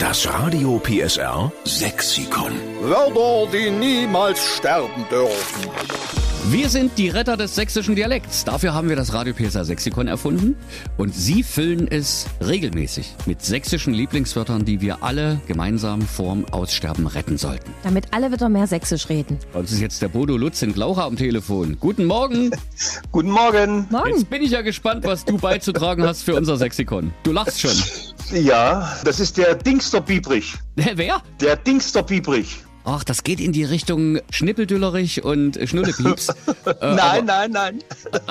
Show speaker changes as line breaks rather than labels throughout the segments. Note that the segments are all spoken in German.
Das Radio PSR Sexikon.
Wörter, die niemals sterben dürfen.
Wir sind die Retter des sächsischen Dialekts. Dafür haben wir das Radio PSR Sexikon erfunden. Und Sie füllen es regelmäßig mit sächsischen Lieblingswörtern, die wir alle gemeinsam vorm Aussterben retten sollten.
Damit alle wieder mehr Sächsisch reden.
Bei uns ist jetzt der Bodo Lutz in Glaucher am Telefon. Guten Morgen.
Guten Morgen.
Morgen.
Jetzt bin ich ja gespannt, was du beizutragen hast für unser Sexikon. Du lachst schon.
Ja, das ist der Dingster Biebrich.
Hä, Wer?
Der Dingster Biebrich.
Ach, das geht in die Richtung Schnippeldüllerich und Schnullepieps. Äh,
Nein, nein, nein.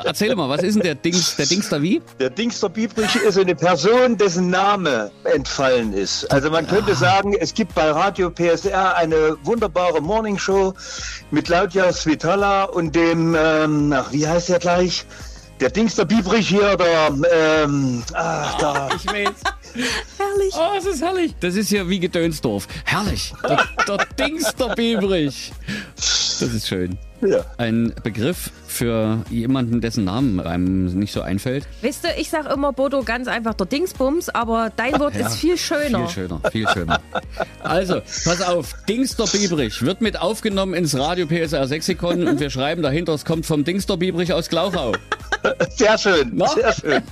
Erzähl mal, was ist denn der Dings, der Dingster wie?
Der Dingster Biebrich ist eine Person, dessen Name entfallen ist. Also man könnte sagen, es gibt bei Radio PSR eine wunderbare Morningshow mit Claudia Svitala und dem, ähm, ach, wie heißt der gleich? Der Dingster Biebrich hier, der, ähm, ach, da.
Ich weiß.
Herrlich.
Oh, es ist herrlich. Das ist ja wie Gedönsdorf. Herrlich. Der, der Dingster Biebrich. Das ist schön.
Ja.
Ein Begriff für jemanden, dessen Namen einem nicht so einfällt.
Weißt du, ich sag immer Bodo ganz einfach der Dingsbums, aber dein Wort
Ja,
ist viel schöner.
Viel schöner, viel schöner. Also, pass auf, Dingster Biebrich wird mit aufgenommen ins Radio PSR Sexikon und wir schreiben dahinter, es kommt vom Dingster Biebrich aus Glauchau.
Sehr schön,
Na?
sehr schön.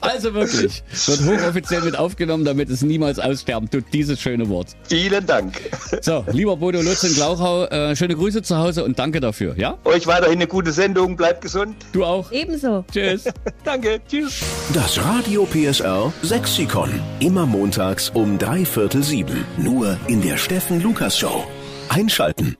Also wirklich, wird hochoffiziell mit aufgenommen, damit es niemals aussterben tut, dieses schöne Wort.
Vielen Dank.
So, lieber Bodo Lutz in Glauchau, äh, schöne Grüße zu Hause und danke dafür, ja?
Euch weiterhin eine gute Sendung, bleibt gesund.
Du auch.
Ebenso.
Tschüss.
Danke, tschüss.
Das Radio PSR Sexikon. Immer montags um drei Viertel sieben. Nur in der Steffen Lukas Show. Einschalten.